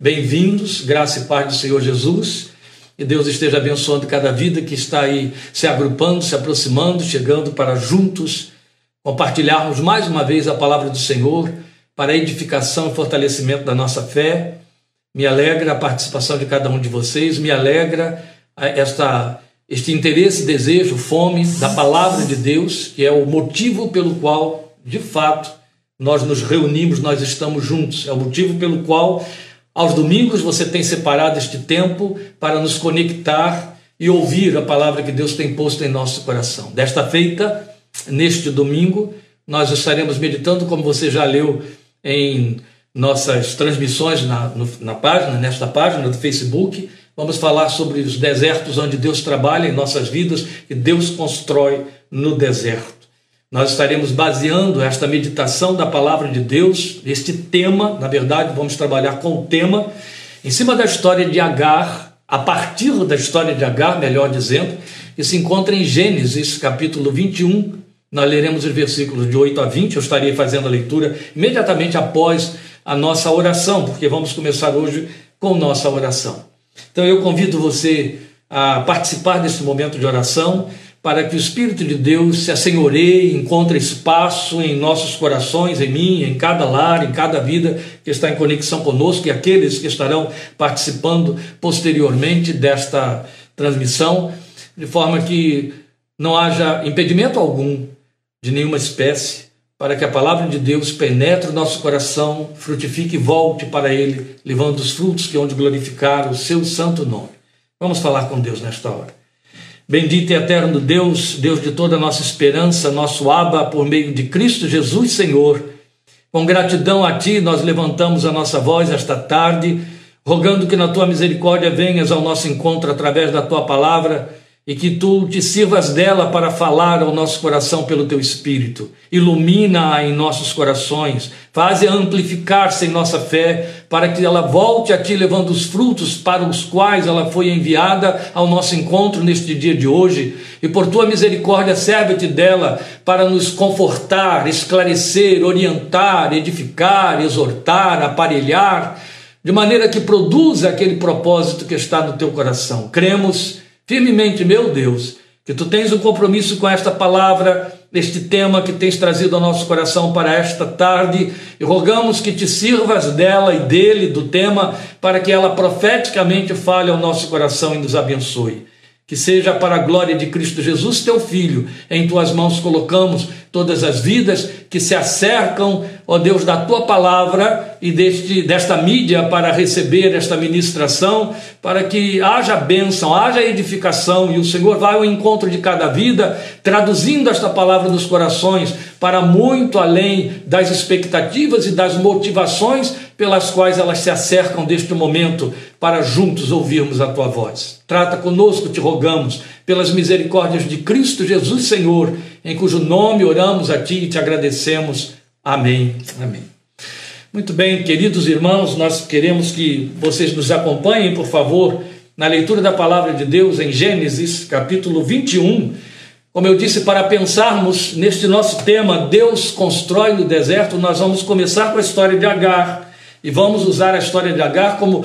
Bem-vindos, graça e paz do Senhor Jesus. E Deus esteja abençoando cada vida que está aí se agrupando, se aproximando, chegando para juntos compartilharmos mais uma vez a palavra do Senhor para edificação e fortalecimento da nossa fé. Me alegra a participação de cada um de vocês, me alegra esta, este interesse, desejo, fome da palavra de Deus, que é o motivo pelo qual, de fato, nós nos reunimos, nós estamos juntos. É o motivo pelo qual, aos domingos, você tem separado este tempo para nos conectar e ouvir a palavra que Deus tem posto em nosso coração. Desta feita, neste domingo, nós estaremos meditando, como você já leu em nossas transmissões na, no, na página, nesta página do Facebook. Vamos falar sobre os desertos onde Deus trabalha em nossas vidas e Deus constrói no deserto. Nós estaremos baseando esta meditação da palavra de Deus, este tema, na verdade, vamos trabalhar com o tema, em cima da história de Agar, a partir da história de Agar, melhor dizendo, que se encontra em Gênesis, capítulo 21. Nós leremos os versículos de 8 a 20, eu estarei fazendo a leitura imediatamente após a nossa oração, porque vamos começar hoje com nossa oração. Então eu convido você a participar desse momento de oração para que o Espírito de Deus se assenhoreie, encontre espaço em nossos corações, em mim, em cada lar, em cada vida que está em conexão conosco e aqueles que estarão participando posteriormente desta transmissão, de forma que não haja impedimento algum de nenhuma espécie para que a palavra de Deus penetre o nosso coração, frutifique e volte para ele, levando os frutos que hão de glorificar o seu santo nome. Vamos falar com Deus nesta hora. Bendito e eterno Deus, Deus de toda a nossa esperança, nosso Abba, por meio de Cristo Jesus, Senhor. Com gratidão a Ti, nós levantamos a nossa voz esta tarde, rogando que na Tua misericórdia venhas ao nosso encontro através da Tua palavra e que tu te sirvas dela para falar ao nosso coração pelo teu espírito. Ilumina-a em nossos corações, faz-a amplificar-se em nossa fé, para que ela volte a ti levando os frutos para os quais ela foi enviada ao nosso encontro neste dia de hoje. E por tua misericórdia, serve-te dela para nos confortar, esclarecer, orientar, edificar, exortar, aparelhar, de maneira que produza aquele propósito que está no teu coração. Cremos firmemente, meu Deus, que tu tens um compromisso com esta palavra, este tema que tens trazido ao nosso coração para esta tarde, e rogamos que te sirvas dela e dele, do tema, para que ela profeticamente fale ao nosso coração e nos abençoe. Que seja para a glória de Cristo Jesus, teu Filho, em tuas mãos colocamos todas as vidas que se acercam, ó Deus, da tua palavra e deste, desta mídia para receber esta ministração, para que haja bênção, haja edificação e o Senhor vai ao encontro de cada vida, traduzindo esta palavra nos corações para muito além das expectativas e das motivações pelas quais elas se acercam deste momento para juntos ouvirmos a tua voz. Trata conosco, te rogamos, pelas misericórdias de Cristo Jesus, Senhor, em cujo nome oramos a ti e te agradecemos. Amém. Amém. Muito bem, queridos irmãos, nós queremos que vocês nos acompanhem, por favor, na leitura da palavra de Deus em Gênesis, capítulo 21. Como eu disse, para pensarmos neste nosso tema, Deus constrói no deserto, nós vamos começar com a história de Agar e vamos usar a história de Agar como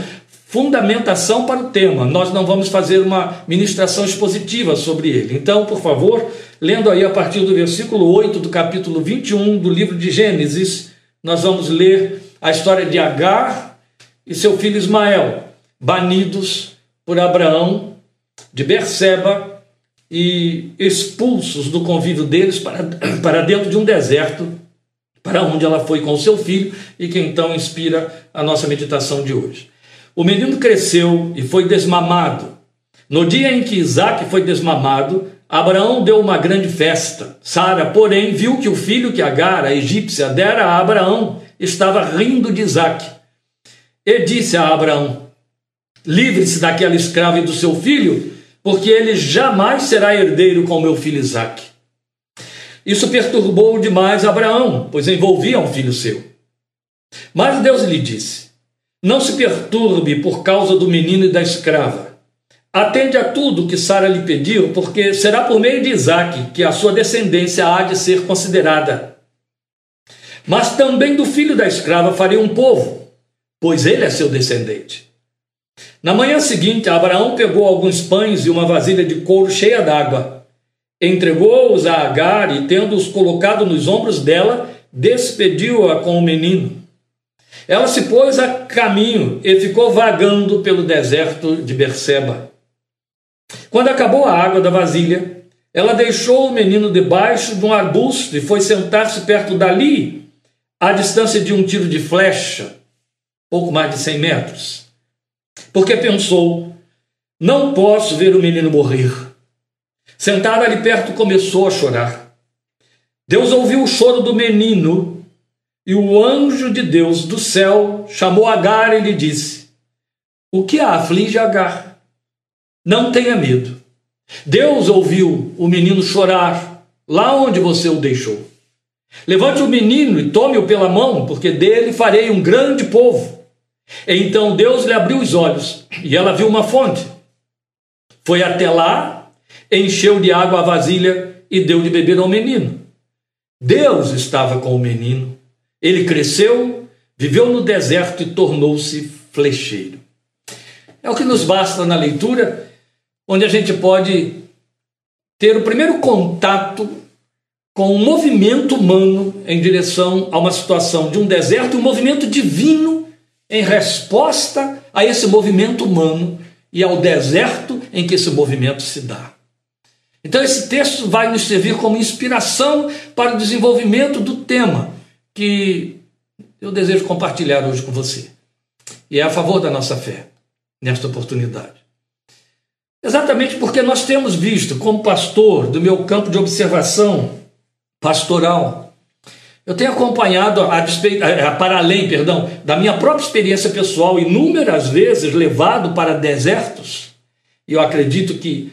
fundamentação para o tema. Nós não vamos fazer uma ministração expositiva sobre ele. Então, por favor, lendo aí a partir do versículo 8 do capítulo 21 do livro de Gênesis, nós vamos ler a história de Agar e seu filho Ismael, banidos por Abraão de Berseba e expulsos do convívio deles para, para dentro de um deserto, para onde ela foi com seu filho e que então inspira a nossa meditação de hoje. O menino cresceu e foi desmamado. No dia em que Isaac foi desmamado, Abraão deu uma grande festa. Sara, porém, viu que o filho que Agar, a egípcia, dera a Abraão, estava rindo de Isaac. E disse a Abraão: Livre-se daquela escrava e do seu filho, porque ele jamais será herdeiro com meu filho Isaac. Isso perturbou demais Abraão, pois envolvia um filho seu. Mas Deus lhe disse: não se perturbe por causa do menino e da escrava. Atende a tudo que Sara lhe pediu, porque será por meio de Isaac que a sua descendência há de ser considerada. Mas também do filho da escrava farei um povo, pois ele é seu descendente. Na manhã seguinte, Abraão pegou alguns pães e uma vasilha de couro cheia d'água. Entregou-os a Agar e, tendo-os colocado nos ombros dela, despediu-a com o menino. Ela se pôs a caminho e ficou vagando pelo deserto de Berseba. Quando acabou a água da vasilha, ela deixou o menino debaixo de um arbusto e foi sentar-se perto dali, à distância de um tiro de flecha, pouco mais de 100 metros. Porque pensou: não posso ver o menino morrer. Sentada ali perto, começou a chorar. Deus ouviu o choro do menino e o anjo de Deus do céu chamou Agar e lhe disse: O que a aflige Agar? Não tenha medo. Deus ouviu o menino chorar lá onde você o deixou. Levante o menino e tome-o pela mão, porque dele farei um grande povo. Então Deus lhe abriu os olhos e ela viu uma fonte. Foi até lá, encheu de água a vasilha e deu de beber ao menino. Deus estava com o menino. Ele cresceu, viveu no deserto e tornou-se flecheiro. É o que nos basta na leitura, onde a gente pode ter o primeiro contato com o um movimento humano em direção a uma situação de um deserto, um movimento divino em resposta a esse movimento humano e ao deserto em que esse movimento se dá. Então, esse texto vai nos servir como inspiração para o desenvolvimento do tema que eu desejo compartilhar hoje com você. E é a favor da nossa fé, nesta oportunidade. Exatamente porque nós temos visto, como pastor do meu campo de observação pastoral, eu tenho acompanhado, a, a, a, para além perdão, da minha própria experiência pessoal, inúmeras vezes levado para desertos, e eu acredito que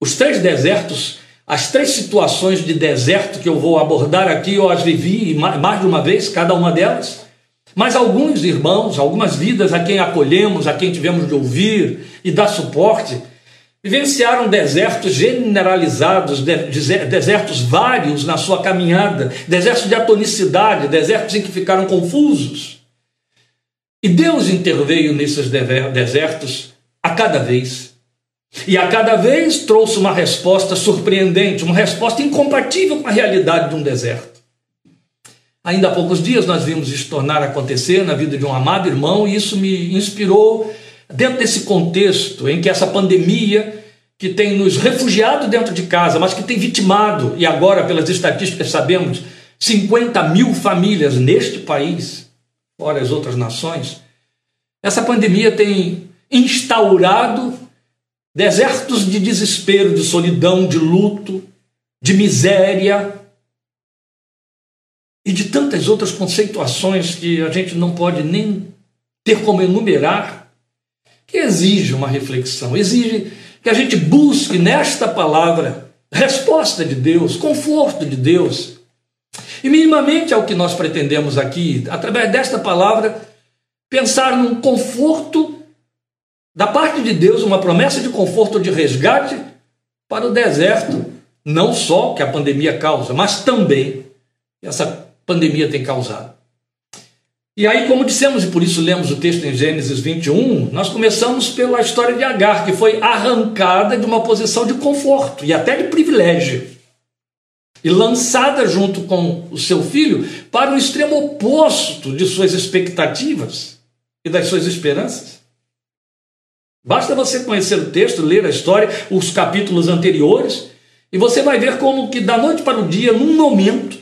os três desertos as três situações de deserto que eu vou abordar aqui, eu as vivi mais de uma vez, cada uma delas. Mas alguns irmãos, algumas vidas a quem acolhemos, a quem tivemos de ouvir e dar suporte, vivenciaram desertos generalizados, desertos vários na sua caminhada, desertos de atonicidade, desertos em que ficaram confusos. E Deus interveio nesses desertos a cada vez e a cada vez trouxe uma resposta surpreendente, uma resposta incompatível com a realidade de um deserto. Ainda há poucos dias nós vimos isso tornar acontecer na vida de um amado irmão, e isso me inspirou dentro desse contexto em que essa pandemia que tem nos refugiado dentro de casa, mas que tem vitimado, e agora, pelas estatísticas, sabemos, 50 mil famílias neste país, fora as outras nações, essa pandemia tem instaurado desertos de desespero, de solidão, de luto, de miséria e de tantas outras conceituações que a gente não pode nem ter como enumerar, que exige uma reflexão, exige que a gente busque nesta palavra resposta de Deus, conforto de Deus. E minimamente é o que nós pretendemos aqui, através desta palavra, pensar num conforto da parte de Deus, uma promessa de conforto, de resgate para o deserto, não só que a pandemia causa, mas também essa pandemia tem causado. E aí, como dissemos, e por isso lemos o texto em Gênesis 21, nós começamos pela história de Agar, que foi arrancada de uma posição de conforto e até de privilégio, e lançada junto com o seu filho para o extremo oposto de suas expectativas e das suas esperanças. Basta você conhecer o texto, ler a história, os capítulos anteriores, e você vai ver como que da noite para o dia, num momento,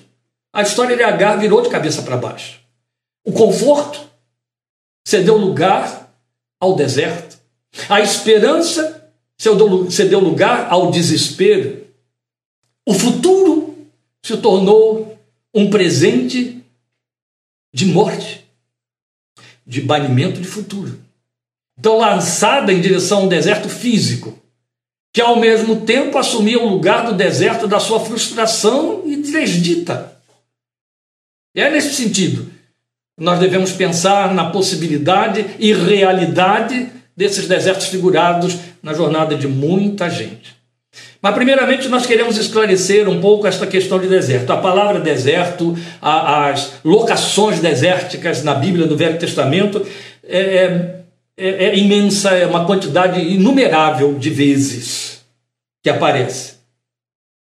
a história de Agar virou de cabeça para baixo. O conforto cedeu lugar ao deserto. A esperança cedeu lugar ao desespero. O futuro se tornou um presente de morte, de banimento de futuro. Então, lançada em direção a um deserto físico, que ao mesmo tempo assumia o lugar do deserto da sua frustração e desdita. É nesse sentido nós devemos pensar na possibilidade e realidade desses desertos figurados na jornada de muita gente. Mas, primeiramente, nós queremos esclarecer um pouco esta questão de deserto. A palavra deserto, as locações desérticas na Bíblia do Velho Testamento, é, é, é imensa, é uma quantidade inumerável de vezes que aparece.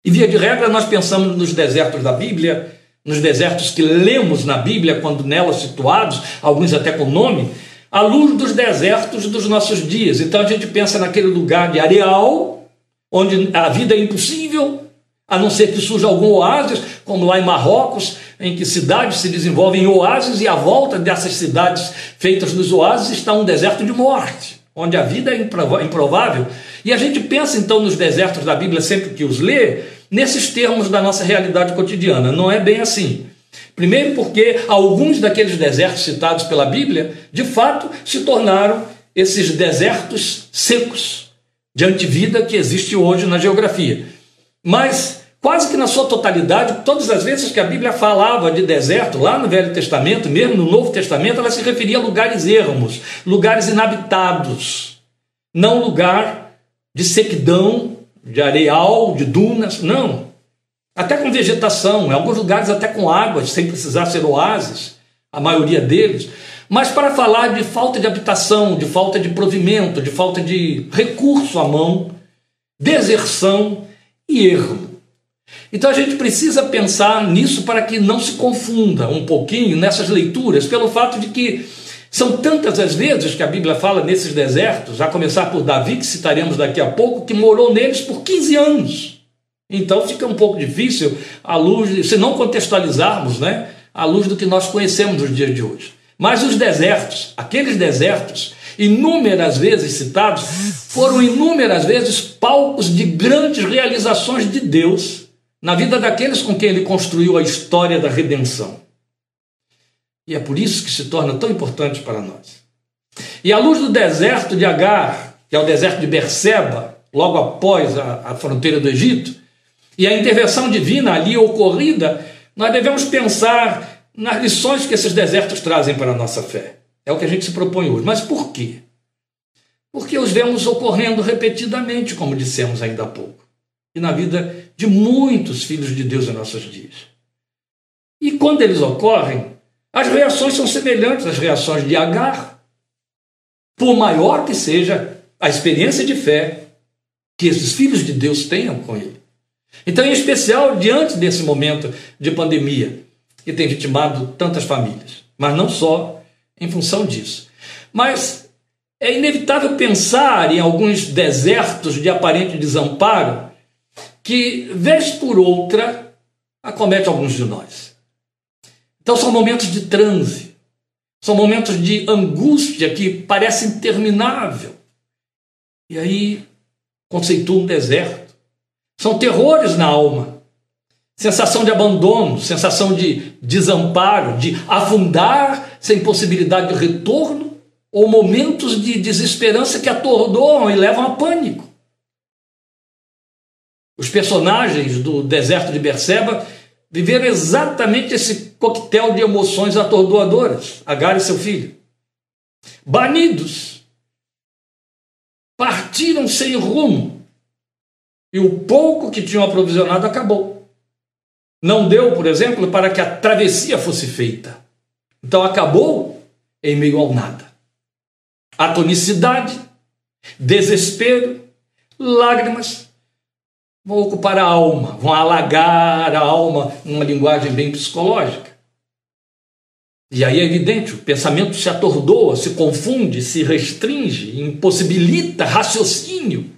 E via de regra, nós pensamos nos desertos da Bíblia, nos desertos que lemos na Bíblia, quando nela situados, alguns até com nome, à luz dos desertos dos nossos dias. Então a gente pensa naquele lugar de areal, onde a vida é impossível, a não ser que surja algum oásis, como lá em Marrocos, em que cidades se desenvolvem em oásis e à volta dessas cidades feitas nos oásis está um deserto de morte, onde a vida é improvável. E a gente pensa então nos desertos da Bíblia sempre que os lê, nesses termos da nossa realidade cotidiana. Não é bem assim. Primeiro, porque alguns daqueles desertos citados pela Bíblia, de fato, se tornaram esses desertos secos de antivida que existe hoje na geografia. Mas, quase que na sua totalidade, todas as vezes que a Bíblia falava de deserto, lá no Velho Testamento, mesmo no Novo Testamento, ela se referia a lugares ermos, lugares inabitados, não lugar de sequidão de areal, de dunas, não. Até com vegetação, em alguns lugares até com águas, sem precisar ser oásis, a maioria deles. Mas para falar de falta de habitação, de falta de provimento, de falta de recurso à mão, deserção e erro. Então a gente precisa pensar nisso para que não se confunda um pouquinho nessas leituras, pelo fato de que são tantas as vezes que a Bíblia fala nesses desertos, a começar por Davi, que citaremos daqui a pouco, que morou neles por 15 anos. Então fica um pouco difícil, à luz, se não contextualizarmos, né, à luz do que nós conhecemos nos dias de hoje. Mas os desertos, aqueles desertos, inúmeras vezes citados, foram inúmeras vezes palcos de grandes realizações de Deus na vida daqueles com quem ele construiu a história da redenção. E é por isso que se torna tão importante para nós. E à luz do deserto de Agar, que é o deserto de Berseba, logo após a, a fronteira do Egito, e a intervenção divina ali ocorrida, nós devemos pensar nas lições que esses desertos trazem para a nossa fé. É o que a gente se propõe hoje. Mas por quê? Porque os vemos ocorrendo repetidamente, como dissemos ainda há pouco, e na vida de muitos filhos de Deus em nossos dias. E quando eles ocorrem, as reações são semelhantes às reações de Agar, por maior que seja a experiência de fé que esses filhos de Deus tenham com ele. Então, em especial, diante desse momento de pandemia, que tem vitimado tantas famílias, mas não só em função disso. Mas é inevitável pensar em alguns desertos de aparente desamparo que, vez por outra, acomete alguns de nós. Então são momentos de transe, são momentos de angústia que parecem interminável. E aí conceitua um deserto. São terrores na alma, sensação de abandono, sensação de desamparo, de afundar sem possibilidade de retorno, ou momentos de desesperança que atordoam e levam a pânico. Os personagens do deserto de Berseba viveram exatamente esse coquetel de emoções atordoadoras, Agar e seu filho. Banidos, partiram sem rumo, e o pouco que tinham aprovisionado acabou. Não deu, por exemplo, para que a travessia fosse feita. Então acabou em meio ao nada. Atonicidade, desespero, lágrimas, vão ocupar a alma, vão alagar a alma numa linguagem bem psicológica. E aí é evidente, o pensamento se atordoa, se confunde, se restringe, impossibilita raciocínio.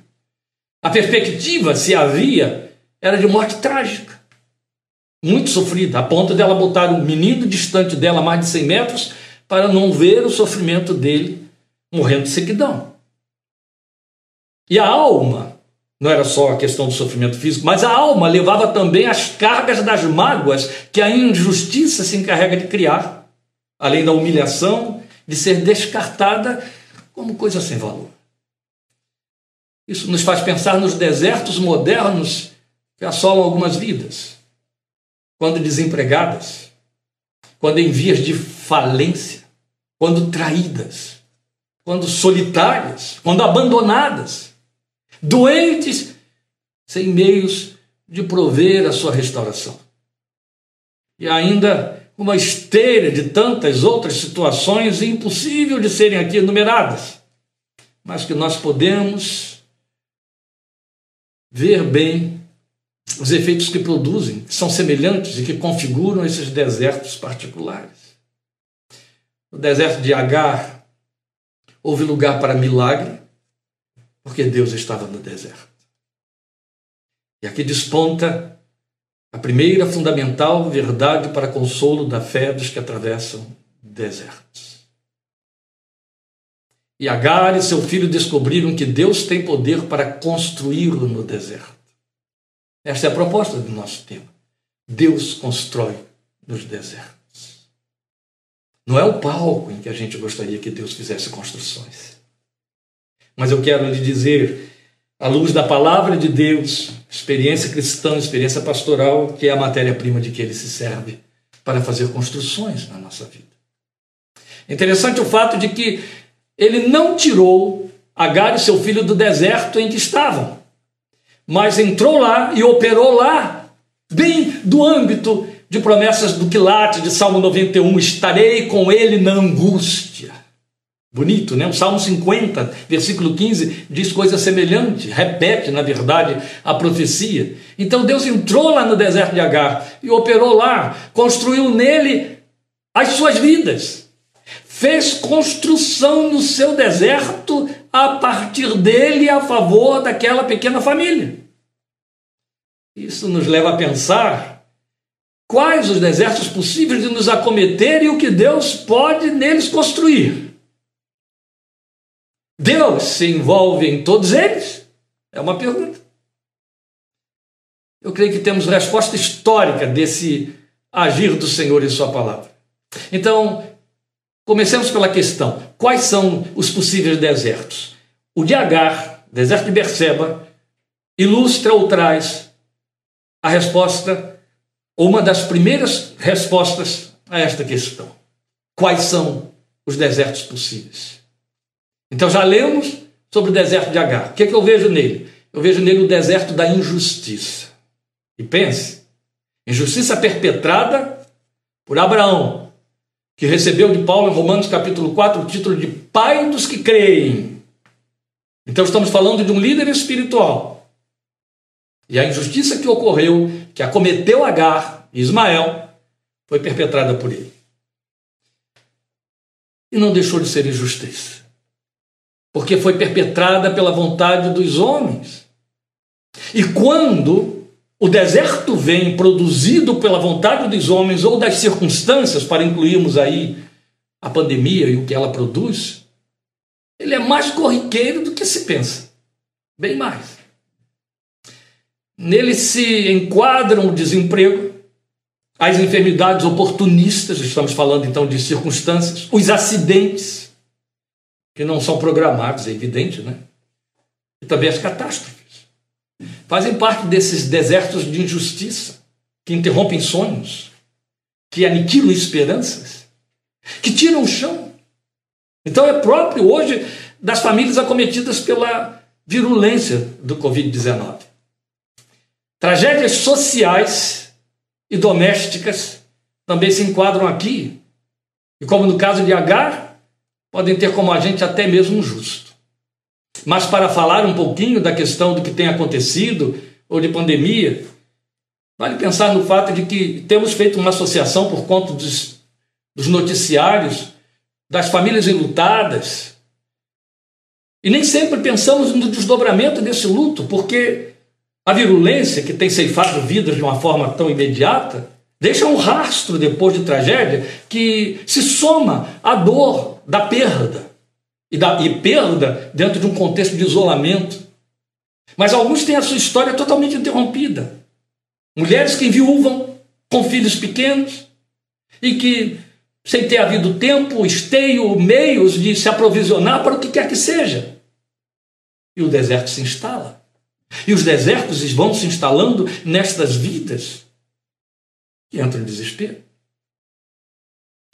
A perspectiva, se havia, era de morte trágica, muito sofrida, a ponto dela botar um menino distante dela, mais de 100 metros, para não ver o sofrimento dele morrendo de sequidão. E a alma, não era só a questão do sofrimento físico, mas a alma levava também as cargas das mágoas que a injustiça se encarrega de criar, além da humilhação de ser descartada como coisa sem valor. Isso nos faz pensar nos desertos modernos que assolam algumas vidas, quando desempregadas, quando em vias de falência, quando traídas, quando solitárias, quando abandonadas doentes, sem meios de prover a sua restauração. E ainda uma esteira de tantas outras situações impossível de serem aqui enumeradas, mas que nós podemos ver bem os efeitos que produzem, que são semelhantes e que configuram esses desertos particulares. No deserto de Agar, houve lugar para milagre, porque Deus estava no deserto. E aqui desponta a primeira fundamental verdade para consolo da fé dos que atravessam desertos. E Agar e seu filho descobriram que Deus tem poder para construí-lo no deserto. Esta é a proposta do nosso tema. Deus constrói nos desertos. Não é o palco em que a gente gostaria que Deus fizesse construções. Mas eu quero lhe dizer, à luz da palavra de Deus, experiência cristã, experiência pastoral, que é a matéria-prima de que ele se serve para fazer construções na nossa vida. Interessante o fato de que ele não tirou Agar e seu filho do deserto em que estavam mas entrou lá e operou lá, bem do âmbito de promessas do quilate de Salmo 91, estarei com ele na angústia. Bonito, né? O Salmo 50, versículo 15, diz coisa semelhante, repete, na verdade, a profecia. Então Deus entrou lá no deserto de Agar e operou lá, construiu nele as suas vidas. Fez construção no seu deserto a partir dele a favor daquela pequena família. Isso nos leva a pensar quais os desertos possíveis de nos acometer e o que Deus pode neles construir. Deus se envolve em todos eles? É uma pergunta. Eu creio que temos resposta histórica desse agir do Senhor em Sua palavra. Então, Comecemos pela questão: quais são os possíveis desertos? O de Agar, deserto de Berseba, ilustra ou traz a resposta, ou uma das primeiras respostas a esta questão. Quais são os desertos possíveis? Então já lemos sobre o deserto de Agar. O que, é que eu vejo nele? Eu vejo nele o deserto da injustiça. E pense: injustiça perpetrada por Abraão, que recebeu de Paulo em Romanos capítulo 4 o título de Pai dos que creem. Então estamos falando de um líder espiritual. E a injustiça que ocorreu, que acometeu Agar e Ismael, foi perpetrada por ele. E não deixou de ser injustiça. Porque foi perpetrada pela vontade dos homens. E quando o deserto vem produzido pela vontade dos homens ou das circunstâncias, para incluirmos aí a pandemia e o que ela produz. Ele é mais corriqueiro do que se pensa. Bem mais. Nele se enquadram o desemprego, as enfermidades oportunistas, estamos falando então de circunstâncias, os acidentes, que não são programados, é evidente, né? E também as catástrofes fazem parte desses desertos de injustiça que interrompem sonhos, que aniquilam esperanças, que tiram o chão. Então é próprio hoje das famílias acometidas pela virulência do Covid-19. Tragédias sociais e domésticas também se enquadram aqui. E como no caso de Agar, podem ter como agente até mesmo um justo. Mas para falar um pouquinho da questão do que tem acontecido, ou de pandemia, vale pensar no fato de que temos feito uma associação por conta dos, dos noticiários, das famílias enlutadas, e nem sempre pensamos no desdobramento desse luto, porque a virulência que tem ceifado vidas de uma forma tão imediata deixa um rastro depois de tragédia que se soma à dor da perda e, da, e perda dentro de um contexto de isolamento. Mas alguns têm a sua história totalmente interrompida. Mulheres que enviuvam com filhos pequenos e que, sem ter havido tempo, esteio, meios de se aprovisionar para o que quer que seja. E o deserto se instala. E os desertos vão se instalando nestas vidas que entram em desespero.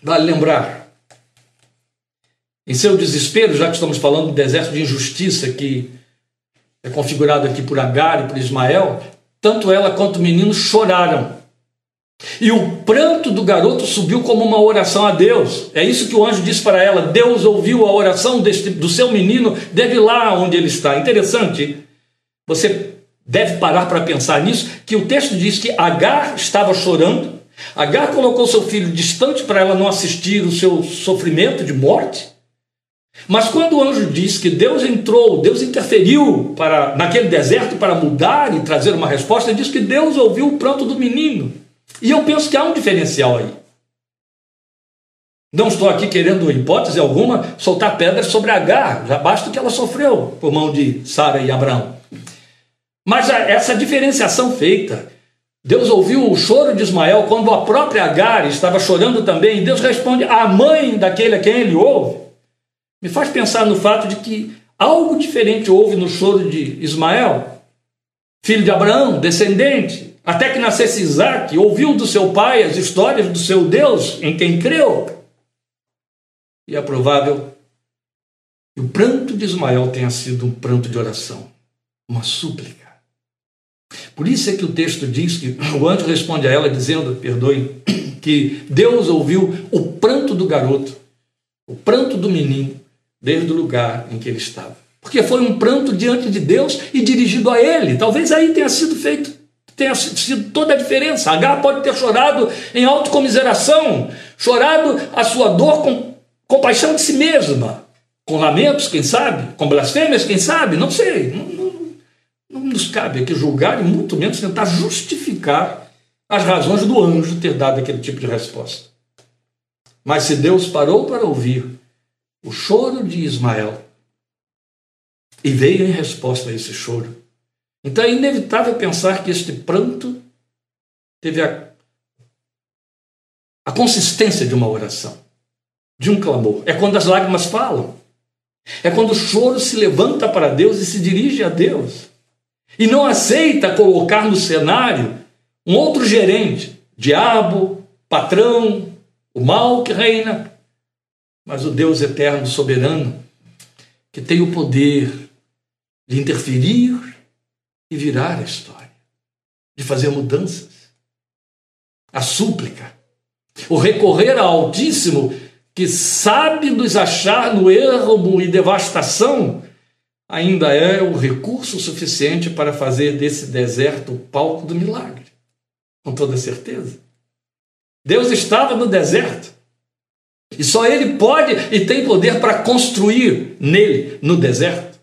Vale lembrar em seu desespero, já que estamos falando do deserto de injustiça que é configurado aqui por Agar e por Ismael, tanto ela quanto o menino choraram E o pranto do garoto subiu como uma oração a Deus. É isso que o anjo disse para ela: Deus ouviu a oração deste, do seu menino, deve lá onde ele está. Interessante. Você deve parar para pensar nisso, que o texto diz que Agar estava chorando. Agar colocou seu filho distante para ela não assistir o seu sofrimento de morte. Mas quando o anjo diz que Deus entrou, Deus interferiu para naquele deserto para mudar e trazer uma resposta, diz que Deus ouviu o pranto do menino. E eu penso que há um diferencial aí. Não estou aqui querendo, hipótese alguma, soltar pedras sobre Agar, já basta o que ela sofreu por mão de Sara e Abraão. Mas essa diferenciação feita, Deus ouviu o choro de Ismael quando a própria Agar estava chorando também, e Deus responde à mãe daquele a quem ele ouve. Me faz pensar no fato de que algo diferente houve no choro de Ismael, filho de Abraão, descendente, até que nascesse Isaac, ouviu do seu pai as histórias do seu Deus em quem creu. E é provável que o pranto de Ismael tenha sido um pranto de oração, uma súplica. Por isso é que o texto diz que o anjo responde a ela dizendo, perdoe, que Deus ouviu o pranto do garoto, o pranto do menino, desde o lugar em que ele estava. Porque foi um pranto diante de Deus e dirigido a ele. Talvez aí tenha sido feito tenha sido toda a diferença. Agar pode ter chorado em autocomiseração, chorado a sua dor com compaixão de si mesma, com lamentos, quem sabe, com blasfêmias, quem sabe, não sei. Não, nos cabe aqui julgar e muito menos tentar justificar as razões do anjo ter dado aquele tipo de resposta. Mas se Deus parou para ouvir o choro de Ismael e veio em resposta a esse choro, então é inevitável pensar que este pranto teve a, a consistência de uma oração, de um clamor. É quando as lágrimas falam. É quando o choro se levanta para Deus e se dirige a Deus. E não aceita colocar no cenário um outro gerente, diabo, patrão, o mal que reina, mas o Deus eterno, soberano, que tem o poder de interferir e virar a história, de fazer mudanças. A súplica, o recorrer ao Altíssimo, que sabe nos achar no erro e devastação, ainda é o recurso suficiente para fazer desse deserto o palco do milagre, com toda certeza. Deus estava no deserto. E só Ele pode e tem poder para construir nele, no deserto.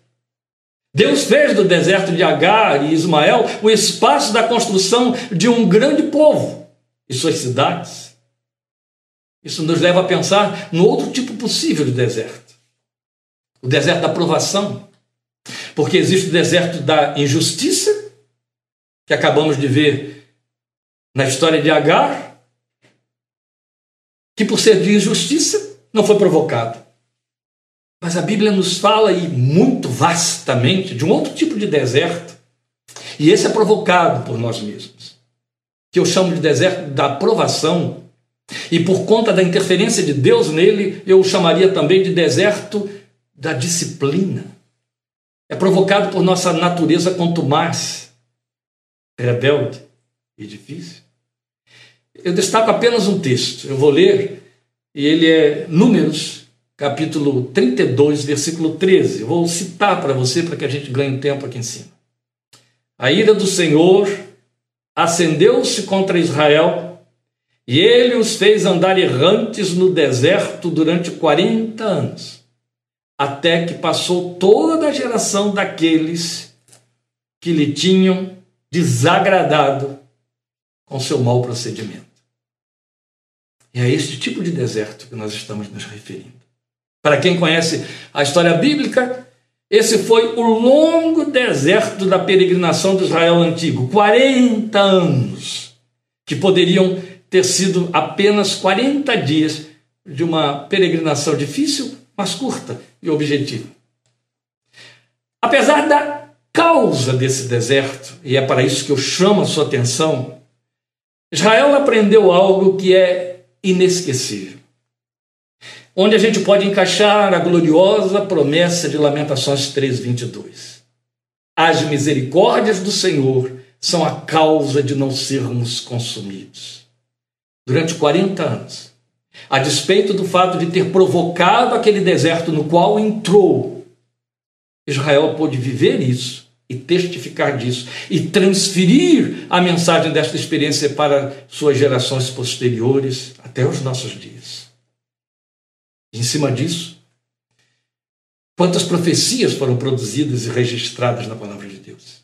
Deus fez do deserto de Agar e Ismael o espaço da construção de um grande povo e suas cidades. Isso nos leva a pensar no outro tipo possível de deserto o deserto da provação. Porque existe o deserto da injustiça, que acabamos de ver na história de Agar, que por ser de injustiça não foi provocado. Mas a Bíblia nos fala, e muito vastamente, de um outro tipo de deserto, e esse é provocado por nós mesmos, que eu chamo de deserto da aprovação, e por conta da interferência de Deus nele, eu o chamaria também de deserto da disciplina. É provocado por nossa natureza contumaz, rebelde e difícil. Eu destaco apenas um texto, eu vou ler, e ele é Números capítulo 32, versículo 13. vou citar para você para que a gente ganhe tempo aqui em cima. A ira do Senhor acendeu-se contra Israel e ele os fez andar errantes no deserto durante 40 anos, até que passou toda a geração daqueles que lhe tinham desagradado com seu mau procedimento. E é este tipo de deserto que nós estamos nos referindo. Para quem conhece a história bíblica, esse foi o longo deserto da peregrinação de Israel antigo 40 anos, que poderiam ter sido apenas 40 dias de uma peregrinação difícil, mas curta e objetiva. Apesar da causa desse deserto, e é para isso que eu chamo a sua atenção, Israel aprendeu algo que é inesquecível onde a gente pode encaixar a gloriosa promessa de Lamentações 3:22. As misericórdias do Senhor são a causa de não sermos consumidos. durante 40 anos, a despeito do fato de ter provocado aquele deserto no qual entrou, Israel pôde viver isso e testificar disso e transferir a mensagem desta experiência para suas gerações posteriores até os nossos dias. Em cima disso, quantas profecias foram produzidas e registradas na palavra de Deus.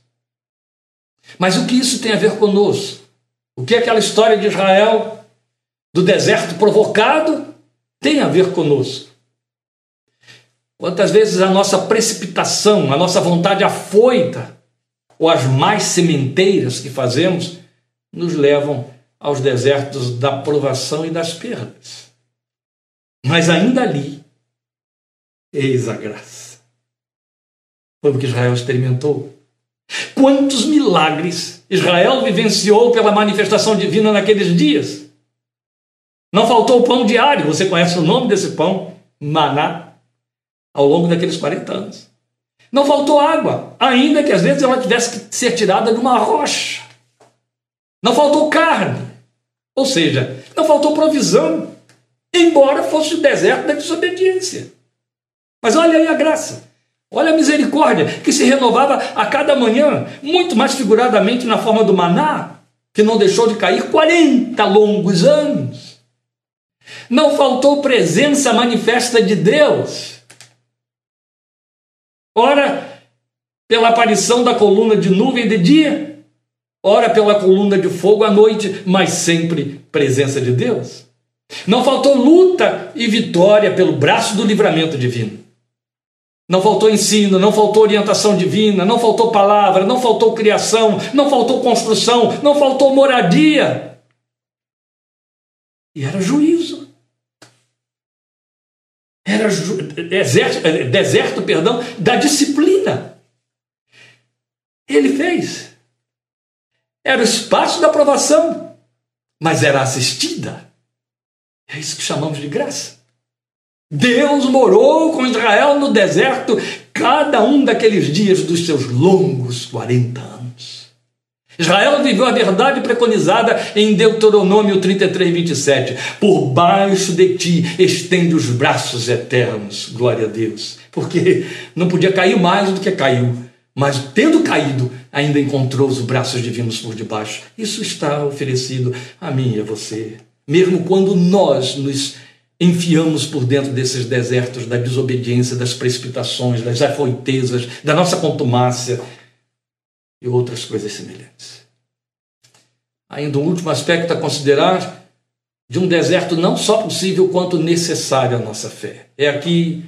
Mas o que isso tem a ver conosco? O que aquela história de Israel do deserto provocado tem a ver conosco? Quantas vezes a nossa precipitação, a nossa vontade afoita, ou as mais sementeiras que fazemos, nos levam aos desertos da provação e das perdas. Mas ainda ali, eis a graça. Foi o que Israel experimentou. Quantos milagres Israel vivenciou pela manifestação divina naqueles dias? Não faltou o pão diário, você conhece o nome desse pão? Maná, ao longo daqueles 40 anos. Não faltou água, ainda que às vezes ela tivesse que ser tirada de uma rocha. Não faltou carne, ou seja, não faltou provisão, embora fosse o deserto da desobediência. Mas olha aí a graça. Olha a misericórdia que se renovava a cada manhã, muito mais figuradamente na forma do maná, que não deixou de cair 40 longos anos. Não faltou presença manifesta de Deus. Ora, pela aparição da coluna de nuvem de dia, ora pela coluna de fogo à noite, mas sempre presença de Deus. Não faltou luta e vitória pelo braço do livramento divino. Não faltou ensino, não faltou orientação divina, não faltou palavra, não faltou criação, não faltou construção, não faltou moradia. E era juízo. Ju deserto, eh, deserto, perdão, da disciplina. Ele fez. Era o espaço da aprovação, mas era assistida. É isso que chamamos de graça. Deus morou com Israel no deserto cada um daqueles dias dos seus longos 40 anos. Israel viveu a verdade preconizada em Deuteronômio 33, 27. Por baixo de ti estende os braços eternos, glória a Deus. Porque não podia cair mais do que caiu, mas tendo caído, ainda encontrou os braços divinos por debaixo. Isso está oferecido a mim e a você. Mesmo quando nós nos enfiamos por dentro desses desertos da desobediência, das precipitações, das afoitezas, da nossa contumácia e outras coisas semelhantes. Ainda um último aspecto a considerar de um deserto não só possível quanto necessário à nossa fé. É aqui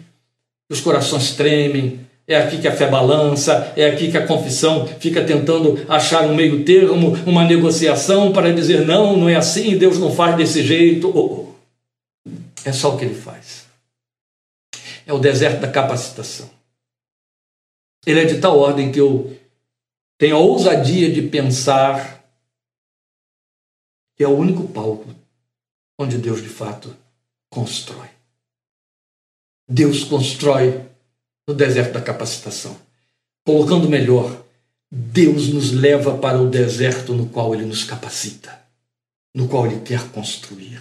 que os corações tremem, é aqui que a fé balança, é aqui que a confissão fica tentando achar um meio termo, uma negociação para dizer não, não é assim, Deus não faz desse jeito. Oh, oh. É só o que ele faz. É o deserto da capacitação. Ele é de tal ordem que eu tenho a ousadia de pensar que é o único palco onde Deus de fato constrói. Deus constrói no deserto da capacitação. Colocando melhor, Deus nos leva para o deserto no qual Ele nos capacita, no qual Ele quer construir.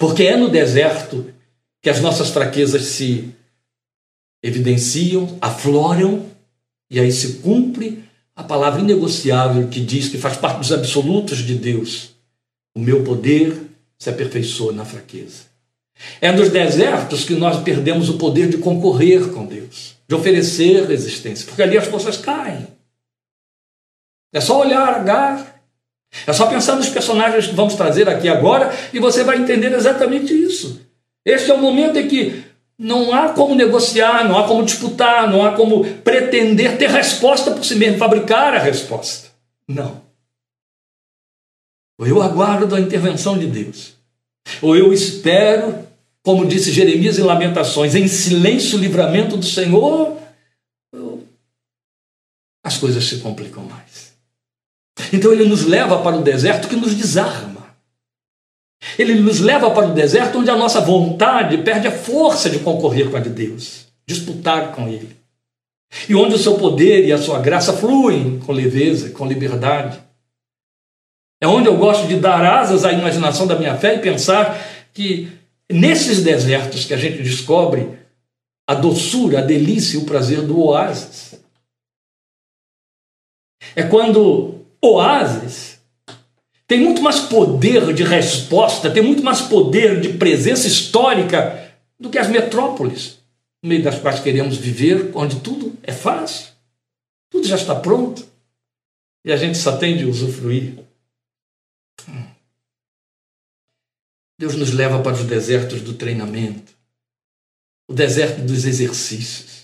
Porque é no deserto que as nossas fraquezas se evidenciam, afloram, e aí se cumpre a palavra inegociável que diz que faz parte dos absolutos de Deus. O meu poder se aperfeiçoa na fraqueza. É nos desertos que nós perdemos o poder de concorrer com Deus, de oferecer resistência, porque ali as forças caem. É só olhar Agar é só pensar nos personagens que vamos trazer aqui agora e você vai entender exatamente isso. Este é o momento em que não há como negociar, não há como disputar, não há como pretender ter resposta por si mesmo, fabricar a resposta. Não. Ou eu aguardo a intervenção de Deus, ou eu espero, como disse Jeremias em Lamentações, em silêncio o livramento do Senhor, as coisas se complicam mais. Então ele nos leva para o deserto que nos desarma. Ele nos leva para o deserto onde a nossa vontade perde a força de concorrer com a de Deus, disputar com Ele. E onde o seu poder e a sua graça fluem com leveza, com liberdade. É onde eu gosto de dar asas à imaginação da minha fé e pensar que nesses desertos que a gente descobre a doçura, a delícia e o prazer do oásis. É quando oásis tem muito mais poder de resposta, tem muito mais poder de presença histórica do que as metrópoles, no meio das quais queremos viver, onde tudo é fácil, tudo já está pronto e a gente só tem de usufruir. Deus nos leva para os desertos do treinamento, o deserto dos exercícios,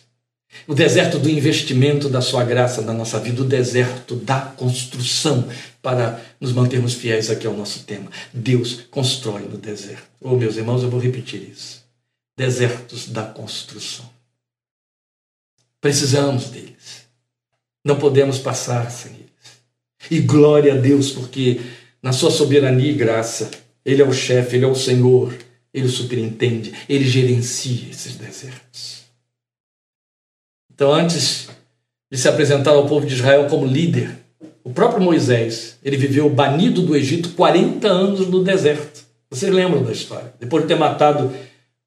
o deserto do investimento da sua graça na nossa vida, o deserto da construção, para nos mantermos fiéis aqui ao nosso tema. Deus constrói no deserto. Oh, meus irmãos, eu vou repetir isso. Desertos da construção. Precisamos deles. Não podemos passar sem eles. E glória a Deus, porque na sua soberania e graça, ele é o chefe, ele é o Senhor, ele superintende, ele gerencia esses desertos. Então, antes de se apresentar ao povo de Israel como líder, o próprio Moisés, ele viveu banido do Egito 40 anos no deserto. Vocês lembram da história? Depois de ter matado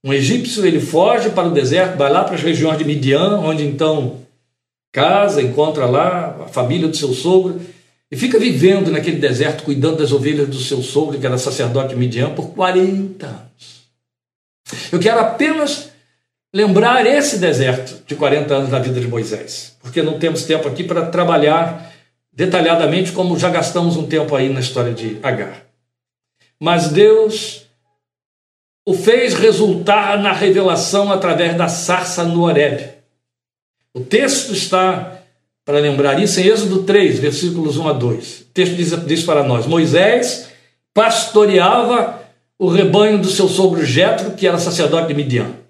um egípcio, ele foge para o deserto, vai lá para as regiões de Midian, onde então casa, encontra lá a família do seu sogro e fica vivendo naquele deserto, cuidando das ovelhas do seu sogro, que era sacerdote Midian, por 40 anos. Eu quero apenas lembrar esse deserto de 40 anos da vida de Moisés, porque não temos tempo aqui para trabalhar detalhadamente, como já gastamos um tempo aí na história de Agar. Mas Deus o fez resultar na revelação através da sarça no Horeb. O texto está para lembrar isso, em Êxodo 3, versículos 1 a 2. O texto diz, diz para nós: Moisés pastoreava o rebanho do seu sogro Jetro, que era sacerdote de Midian.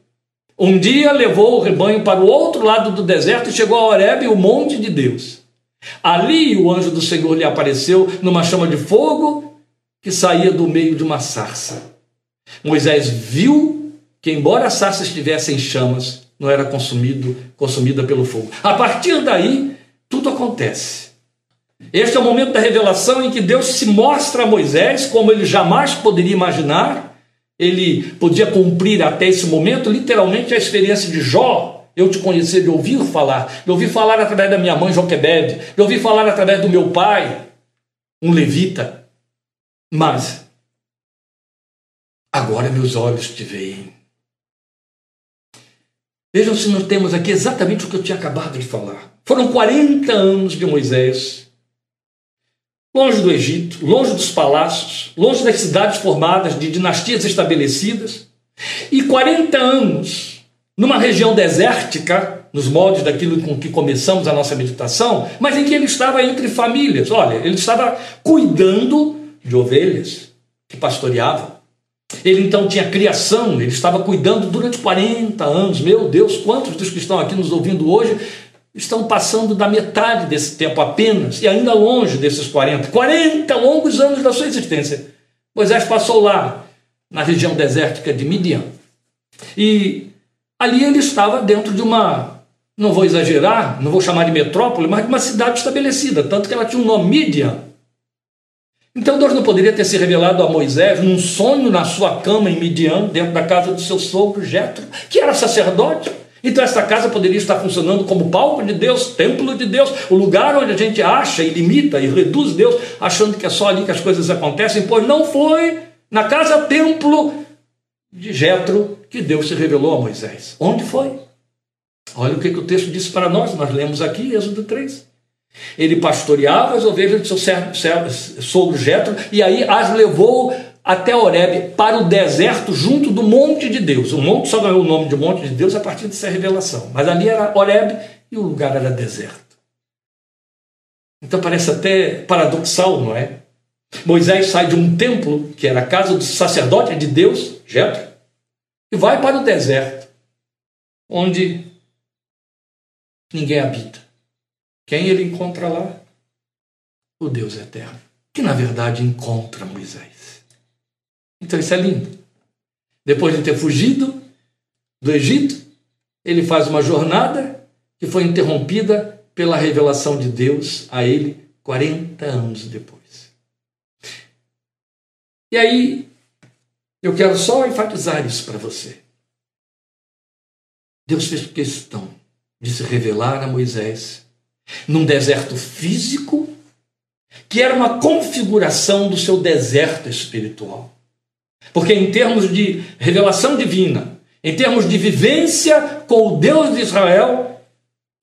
Um dia levou o rebanho para o outro lado do deserto e chegou a Horeb, o monte de Deus. Ali o anjo do Senhor lhe apareceu numa chama de fogo que saía do meio de uma sarça. Moisés viu que, embora a sarça estivesse em chamas, não era consumido, consumida pelo fogo. A partir daí, tudo acontece. Este é o momento da revelação em que Deus se mostra a Moisés como ele jamais poderia imaginar. Ele podia cumprir até esse momento, literalmente, a experiência de Jó. Eu te conhecer de ouvir falar, de ouvir falar através da minha mãe Joquebede, de ouvir falar através do meu pai, um levita. Mas, agora meus olhos te veem. Vejam se nós temos aqui exatamente o que eu tinha acabado de falar. Foram 40 anos de Moisés, longe do Egito, longe dos palácios, longe das cidades formadas, de dinastias estabelecidas, e 40 anos numa região desértica, nos moldes daquilo com que começamos a nossa meditação, mas em que ele estava entre famílias. Olha, ele estava cuidando de ovelhas que pastoreavam. Ele então tinha criação, ele estava cuidando durante 40 anos. Meu Deus, quantos dos que estão aqui nos ouvindo hoje estão passando da metade desse tempo apenas e ainda longe desses 40, 40 longos anos da sua existência. Moisés passou lá, na região desértica de Midian. E ali ele estava dentro de uma, não vou exagerar, não vou chamar de metrópole, mas de uma cidade estabelecida, tanto que ela tinha um nome Midian. Então Deus não poderia ter se revelado a Moisés num sonho na sua cama em Midian, dentro da casa do seu sogro Jetro, que era sacerdote. Então essa casa poderia estar funcionando como palco de Deus, templo de Deus, o lugar onde a gente acha e limita e reduz Deus, achando que é só ali que as coisas acontecem, pois não foi na casa templo de Jetro que Deus se revelou a Moisés. Onde foi? Olha o que, que o texto disse para nós, nós lemos aqui, Êxodo 3. Ele pastoreava as ovelhas do seu sogro Jetro e aí as levou até Horeb para o deserto junto do monte de Deus. O monte só ganhou o nome de monte de Deus a partir dessa revelação. Mas ali era Horeb e o lugar era deserto. Então parece até paradoxal, não é? Moisés sai de um templo, que era a casa do sacerdote de Deus, Jetro, e vai para o deserto, onde ninguém habita. Quem ele encontra lá? O Deus eterno, que na verdade encontra Moisés. Então isso é lindo. Depois de ter fugido do Egito, ele faz uma jornada que foi interrompida pela revelação de Deus a ele 40 anos depois. E aí, eu quero só enfatizar isso para você. Deus fez questão de se revelar a Moisés num deserto físico que era uma configuração do seu deserto espiritual. Porque, em termos de revelação divina, em termos de vivência com o Deus de Israel,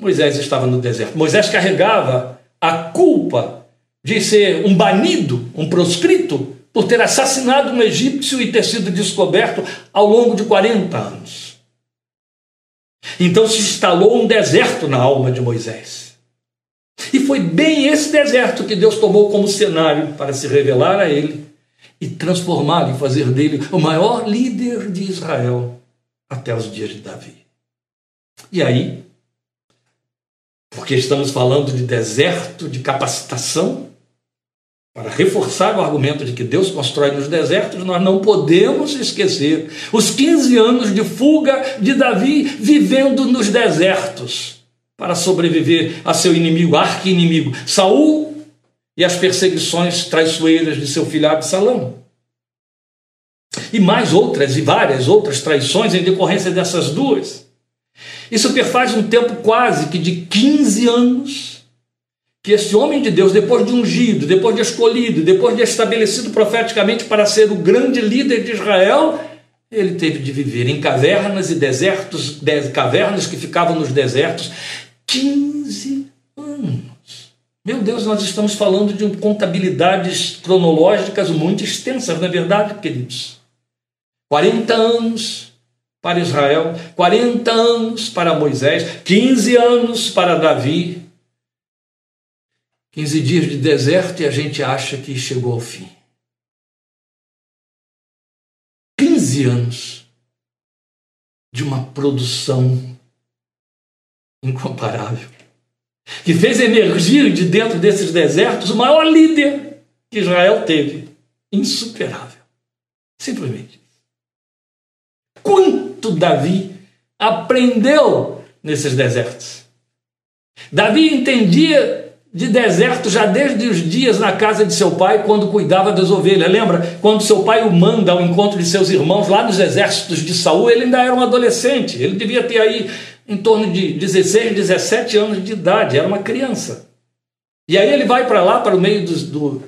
Moisés estava no deserto. Moisés carregava a culpa de ser um banido, um proscrito, por ter assassinado um egípcio e ter sido descoberto ao longo de 40 anos. Então se instalou um deserto na alma de Moisés. E foi bem esse deserto que Deus tomou como cenário para se revelar a ele e transformá-lo e fazer dele o maior líder de Israel até os dias de Davi. E aí, porque estamos falando de deserto, de capacitação, para reforçar o argumento de que Deus constrói nos desertos, nós não podemos esquecer os 15 anos de fuga de Davi vivendo nos desertos para sobreviver a seu inimigo, arqui-inimigo, Saul e as perseguições traiçoeiras de seu filho Absalão. E mais outras e várias outras traições em decorrência dessas duas. Isso perfaz um tempo quase que de 15 anos que esse homem de Deus, depois de ungido, depois de escolhido, depois de estabelecido profeticamente para ser o grande líder de Israel, ele teve de viver em cavernas e desertos, cavernas que ficavam nos desertos, 15 anos. Meu Deus, nós estamos falando de contabilidades cronológicas muito extensas, não é verdade, queridos? 40 anos para Israel, 40 anos para Moisés, 15 anos para Davi, 15 dias de deserto e a gente acha que chegou ao fim. 15 anos de uma produção incomparável, que fez emergir de dentro desses desertos o maior líder que Israel teve, insuperável. Simplesmente. Quanto Davi aprendeu nesses desertos. Davi entendia de deserto já desde os dias na casa de seu pai, quando cuidava das ovelhas. Lembra? Quando seu pai o manda ao encontro de seus irmãos lá nos exércitos de Saul, ele ainda era um adolescente. Ele devia ter aí em torno de 16, 17 anos de idade, era uma criança. E aí ele vai para lá, para o meio do, do,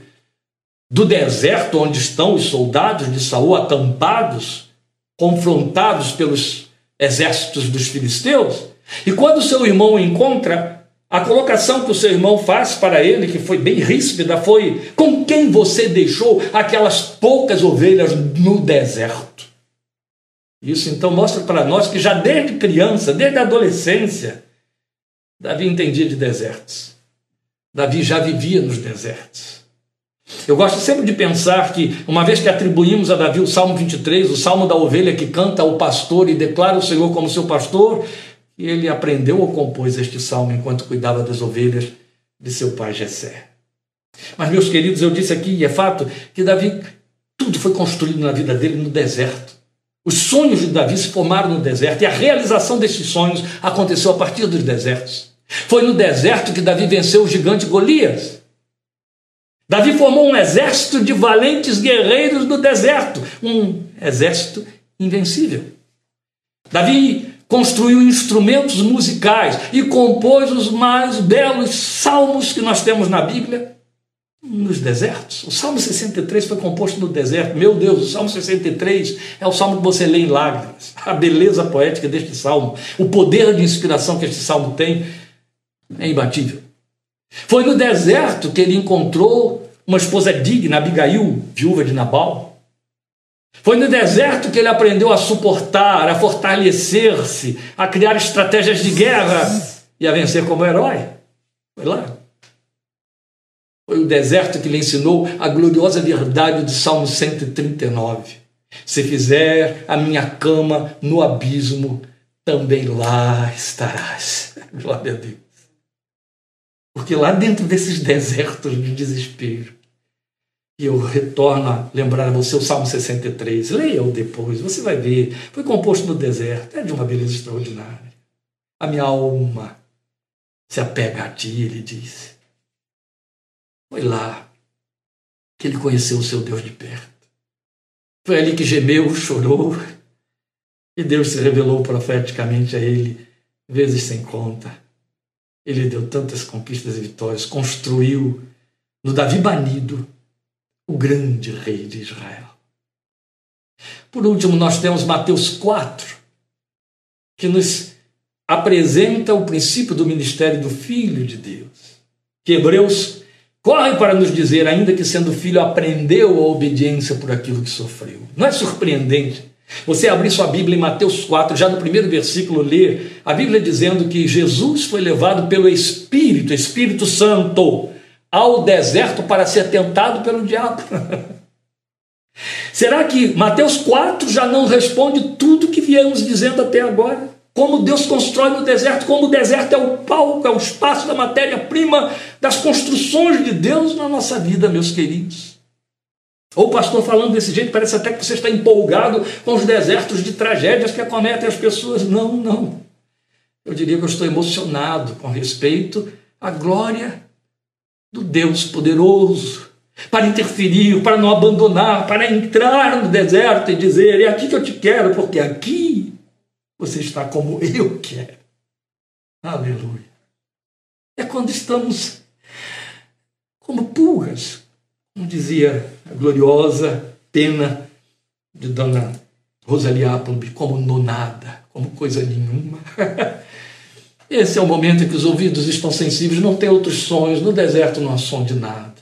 do deserto, onde estão os soldados de Saul acampados, confrontados pelos exércitos dos filisteus. E quando seu irmão o encontra, a colocação que o seu irmão faz para ele, que foi bem ríspida, foi: Com quem você deixou aquelas poucas ovelhas no deserto? Isso então mostra para nós que já desde criança, desde a adolescência, Davi entendia de desertos. Davi já vivia nos desertos. Eu gosto sempre de pensar que, uma vez que atribuímos a Davi o Salmo 23, o salmo da ovelha que canta ao pastor e declara o Senhor como seu pastor, ele aprendeu ou compôs este salmo enquanto cuidava das ovelhas de seu pai Jessé. Mas, meus queridos, eu disse aqui, e é fato, que Davi, tudo foi construído na vida dele no deserto. Os sonhos de Davi se formaram no deserto e a realização desses sonhos aconteceu a partir dos desertos. Foi no deserto que Davi venceu o gigante Golias. Davi formou um exército de valentes guerreiros no deserto, um exército invencível. Davi construiu instrumentos musicais e compôs os mais belos salmos que nós temos na Bíblia nos desertos. O Salmo 63 foi composto no deserto. Meu Deus, o Salmo 63 é o salmo que você lê em lágrimas. A beleza poética deste salmo, o poder de inspiração que este salmo tem é imbatível. Foi no deserto que ele encontrou uma esposa digna, Abigail, viúva de Nabal. Foi no deserto que ele aprendeu a suportar, a fortalecer-se, a criar estratégias de guerra e a vencer como herói. Foi lá. Foi o deserto que lhe ensinou a gloriosa verdade do Salmo 139. Se fizer a minha cama no abismo, também lá estarás. Glória a Deus. Porque lá dentro desses desertos de desespero, e eu retorno a lembrar a você o Salmo 63. Leia-o depois, você vai ver. Foi composto no deserto, é de uma beleza extraordinária. A minha alma se apega a ti, ele diz. Foi lá que ele conheceu o seu Deus de perto. Foi ali que gemeu, chorou, e Deus se revelou profeticamente a ele, vezes sem conta. Ele deu tantas conquistas e vitórias, construiu no Davi banido o grande rei de Israel. Por último, nós temos Mateus 4, que nos apresenta o princípio do ministério do Filho de Deus. Que Hebreus corre para nos dizer, ainda que sendo filho, aprendeu a obediência por aquilo que sofreu. Não é surpreendente você abrir sua Bíblia em Mateus 4, já no primeiro versículo, ler a Bíblia dizendo que Jesus foi levado pelo Espírito, Espírito Santo, ao deserto para ser tentado pelo diabo. Será que Mateus 4 já não responde tudo que viemos dizendo até agora? Como Deus constrói no deserto, como o deserto é o palco, é o espaço da matéria-prima das construções de Deus na nossa vida, meus queridos. Ou o pastor falando desse jeito, parece até que você está empolgado com os desertos de tragédias que acometem as pessoas. Não, não. Eu diria que eu estou emocionado com respeito à glória do Deus poderoso para interferir, para não abandonar, para entrar no deserto e dizer: é aqui que eu te quero, porque aqui você está como eu quero. Aleluia. É quando estamos como pulgas, como dizia a gloriosa pena de Dona Rosalie Appleby, como nonada, como coisa nenhuma. Esse é o momento em que os ouvidos estão sensíveis, não tem outros sonhos, no deserto não há som de nada.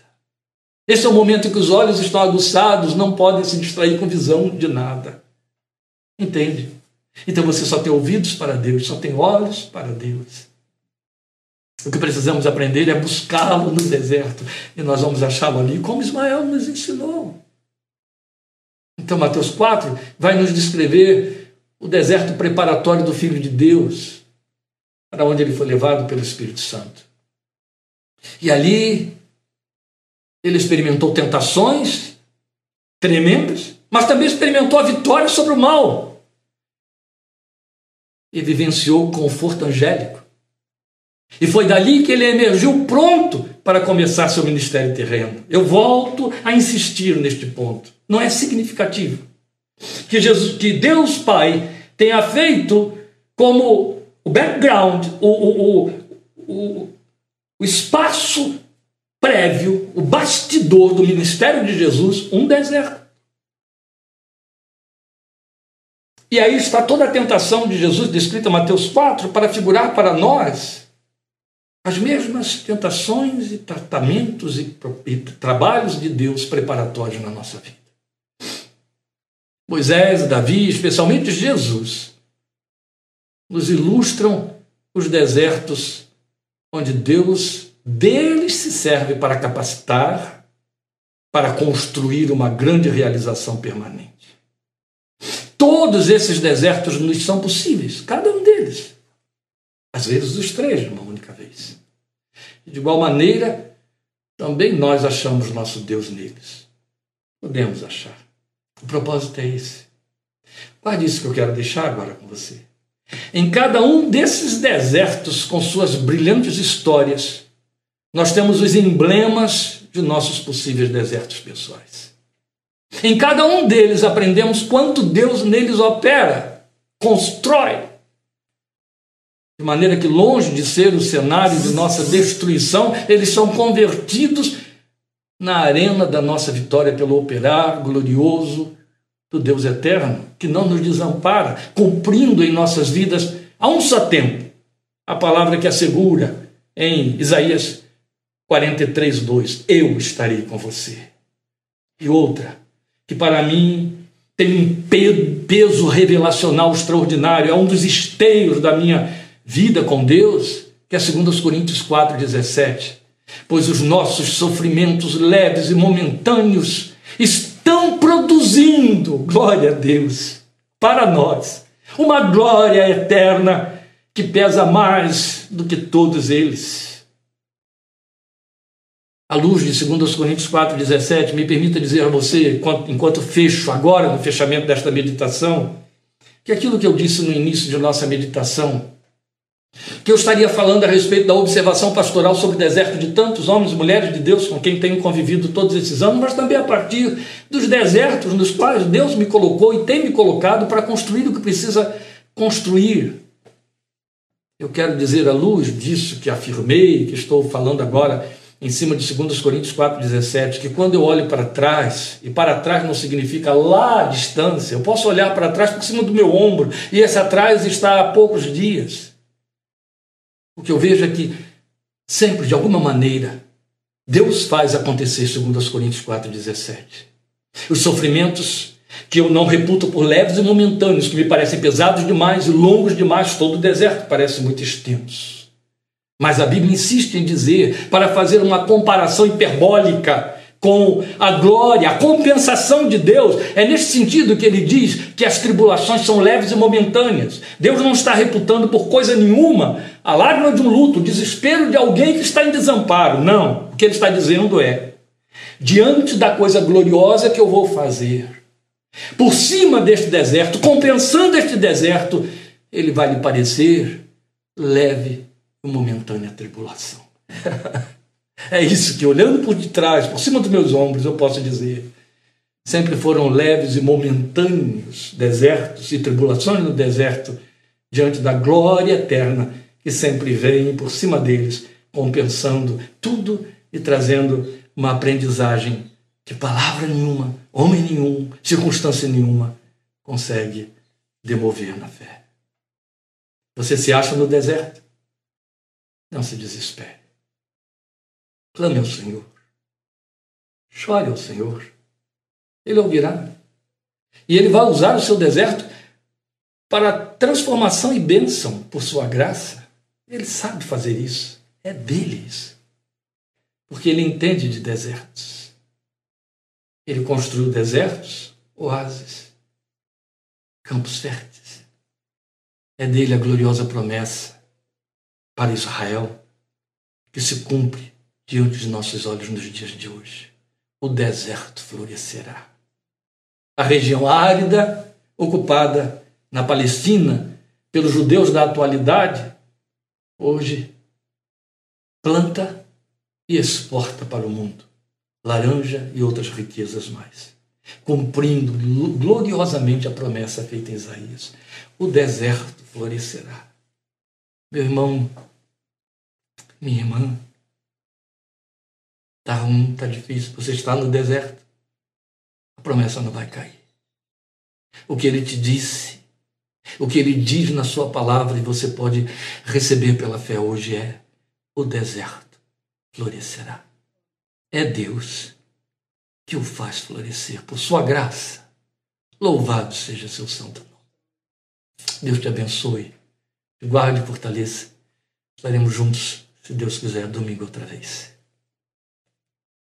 Esse é o momento em que os olhos estão aguçados, não podem se distrair com visão de nada. Entende? Então você só tem ouvidos para Deus, só tem olhos para Deus. O que precisamos aprender é buscá-lo no deserto. E nós vamos achá-lo ali, como Ismael nos ensinou. Então, Mateus 4 vai nos descrever o deserto preparatório do Filho de Deus, para onde ele foi levado pelo Espírito Santo. E ali ele experimentou tentações tremendas, mas também experimentou a vitória sobre o mal. E vivenciou o conforto angélico. E foi dali que ele emergiu pronto para começar seu ministério terreno. Eu volto a insistir neste ponto. Não é significativo que Jesus, que Deus Pai tenha feito como o background, o, o, o, o espaço prévio, o bastidor do ministério de Jesus, um deserto. E aí está toda a tentação de Jesus descrita em Mateus 4 para figurar para nós as mesmas tentações e tratamentos e, e trabalhos de Deus preparatórios na nossa vida. Moisés, Davi, especialmente Jesus, nos ilustram os desertos onde Deus deles se serve para capacitar, para construir uma grande realização permanente. Todos esses desertos nos são possíveis, cada um deles. Às vezes os três, uma única vez. De igual maneira, também nós achamos nosso Deus neles. Podemos achar. O propósito é esse. Guarde isso que eu quero deixar agora com você. Em cada um desses desertos, com suas brilhantes histórias, nós temos os emblemas de nossos possíveis desertos pessoais. Em cada um deles aprendemos quanto Deus neles opera, constrói, de maneira que, longe de ser o cenário de nossa destruição, eles são convertidos na arena da nossa vitória pelo operar glorioso do Deus eterno, que não nos desampara, cumprindo em nossas vidas a um só tempo a palavra que assegura em Isaías 43, 2: Eu estarei com você. E outra, que para mim tem um peso revelacional extraordinário, é um dos esteios da minha vida com Deus, que é 2 Coríntios 4, 17. Pois os nossos sofrimentos leves e momentâneos estão produzindo, glória a Deus, para nós, uma glória eterna que pesa mais do que todos eles à luz de 2 Coríntios 4,17, me permita dizer a você, enquanto fecho agora no fechamento desta meditação, que aquilo que eu disse no início de nossa meditação que eu estaria falando a respeito da observação pastoral sobre o deserto de tantos homens e mulheres de Deus com quem tenho convivido todos esses anos, mas também a partir dos desertos nos quais Deus me colocou e tem me colocado para construir o que precisa construir. Eu quero dizer, à luz disso que afirmei, que estou falando agora em cima de 2 Coríntios 4,17, que quando eu olho para trás, e para trás não significa lá à distância, eu posso olhar para trás por cima do meu ombro, e esse atrás está há poucos dias. O que eu vejo é que sempre, de alguma maneira, Deus faz acontecer, segundo os Coríntios 4,17. Os sofrimentos que eu não reputo por leves e momentâneos, que me parecem pesados demais e longos demais, todo o deserto parece muito extenso. Mas a Bíblia insiste em dizer, para fazer uma comparação hiperbólica, com a glória, a compensação de Deus. É nesse sentido que ele diz que as tribulações são leves e momentâneas. Deus não está reputando por coisa nenhuma a lágrima de um luto, o desespero de alguém que está em desamparo. Não. O que ele está dizendo é: diante da coisa gloriosa que eu vou fazer, por cima deste deserto, compensando este deserto, ele vai lhe parecer leve momentânea tribulação. É isso que, olhando por detrás, por cima dos meus ombros, eu posso dizer. Sempre foram leves e momentâneos desertos e tribulações no deserto, diante da glória eterna que sempre vem por cima deles, compensando tudo e trazendo uma aprendizagem que palavra nenhuma, homem nenhum, circunstância nenhuma consegue demover na fé. Você se acha no deserto? Não se desespere. Clame ao Senhor. Chore ao Senhor. Ele ouvirá. E ele vai usar o seu deserto para transformação e bênção por sua graça. Ele sabe fazer isso. É dele isso. Porque ele entende de desertos. Ele construiu desertos, oásis, campos férteis. É dele a gloriosa promessa para Israel que se cumpre diante de nossos olhos nos dias de hoje. O deserto florescerá. A região árida, ocupada na Palestina pelos judeus da atualidade, hoje planta e exporta para o mundo laranja e outras riquezas mais, cumprindo gloriosamente a promessa feita em Isaías. O deserto florescerá. Meu irmão, minha irmã, Está ruim, está difícil, você está no deserto. A promessa não vai cair. O que ele te disse, o que ele diz na sua palavra e você pode receber pela fé hoje é: o deserto florescerá. É Deus que o faz florescer por sua graça. Louvado seja seu santo nome. Deus te abençoe, te guarde e fortaleça. Estaremos juntos, se Deus quiser, domingo outra vez.